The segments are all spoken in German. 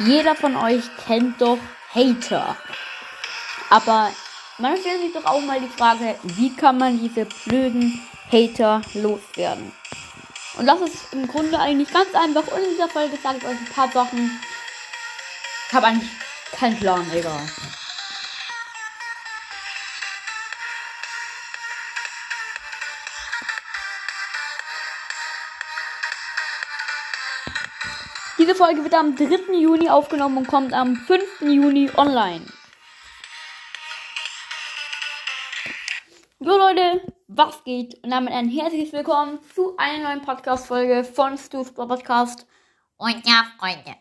Jeder von euch kennt doch Hater. Aber man stellt sich doch auch mal die Frage, wie kann man diese blöden Hater loswerden? Und das ist im Grunde eigentlich ganz einfach. Und in dieser Folge sage ich euch ein paar Sachen. Ich habe eigentlich keinen Plan, egal. Diese Folge wird am 3. Juni aufgenommen und kommt am 5. Juni online. So Leute, was geht? Und damit ein herzliches Willkommen zu einer neuen Podcast-Folge von Stu's Podcast. Und ja, Freunde.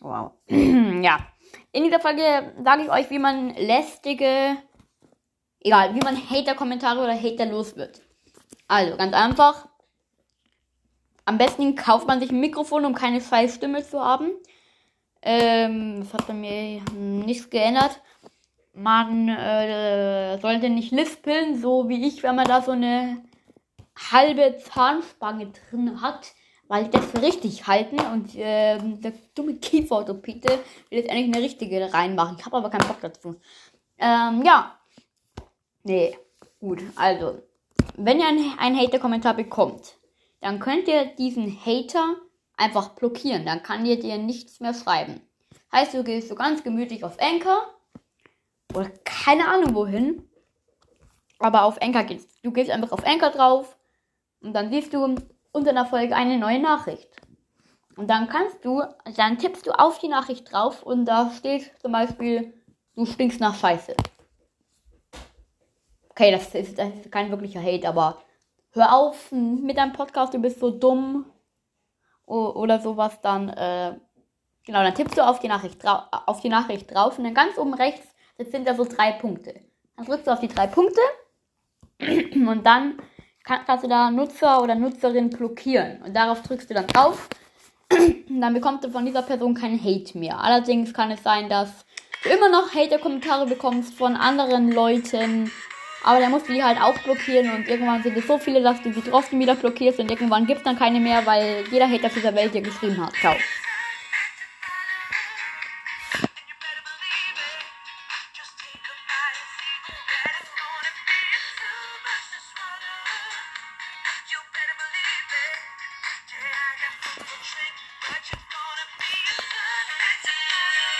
Wow. ja. In dieser Folge sage ich euch, wie man lästige, egal, wie man Hater-Kommentare oder Hater los wird. Also, ganz einfach. Am besten kauft man sich ein Mikrofon, um keine scheiß Stimme zu haben. Ähm, das hat bei mir nichts geändert. Man äh, sollte nicht lispeln, so wie ich, wenn man da so eine halbe Zahnspange drin hat, weil das richtig halten und äh, der dumme Kieferorthopäde will jetzt eigentlich eine richtige reinmachen. Ich habe aber keinen Bock dazu. Ähm, ja. Nee, gut. Also, wenn ihr einen Hater-Kommentar bekommt, dann könnt ihr diesen Hater einfach blockieren. Dann kann ihr dir nichts mehr schreiben. Heißt, du gehst so ganz gemütlich auf Anchor oder keine Ahnung wohin. Aber auf Anchor gehst du gehst einfach auf Anchor drauf und dann siehst du unter einer Folge eine neue Nachricht. Und dann kannst du, dann tippst du auf die Nachricht drauf und da steht zum Beispiel, du stinkst nach Scheiße. Okay, das ist, das ist kein wirklicher Hate, aber hör auf mit deinem Podcast, du bist so dumm oder sowas, dann, äh, genau, dann tippst du auf die Nachricht, auf die Nachricht drauf und dann ganz oben rechts sind da so drei Punkte. Dann drückst du auf die drei Punkte und dann kannst du da Nutzer oder Nutzerin blockieren und darauf drückst du dann drauf und dann bekommst du von dieser Person keinen Hate mehr. Allerdings kann es sein, dass du immer noch Hater-Kommentare bekommst von anderen Leuten, aber dann musst du die halt auch blockieren und irgendwann sind es so viele, dass du sie trotzdem wieder blockierst und irgendwann gibt es dann keine mehr, weil jeder Hater dieser Welt dir geschrieben hat. Ciao.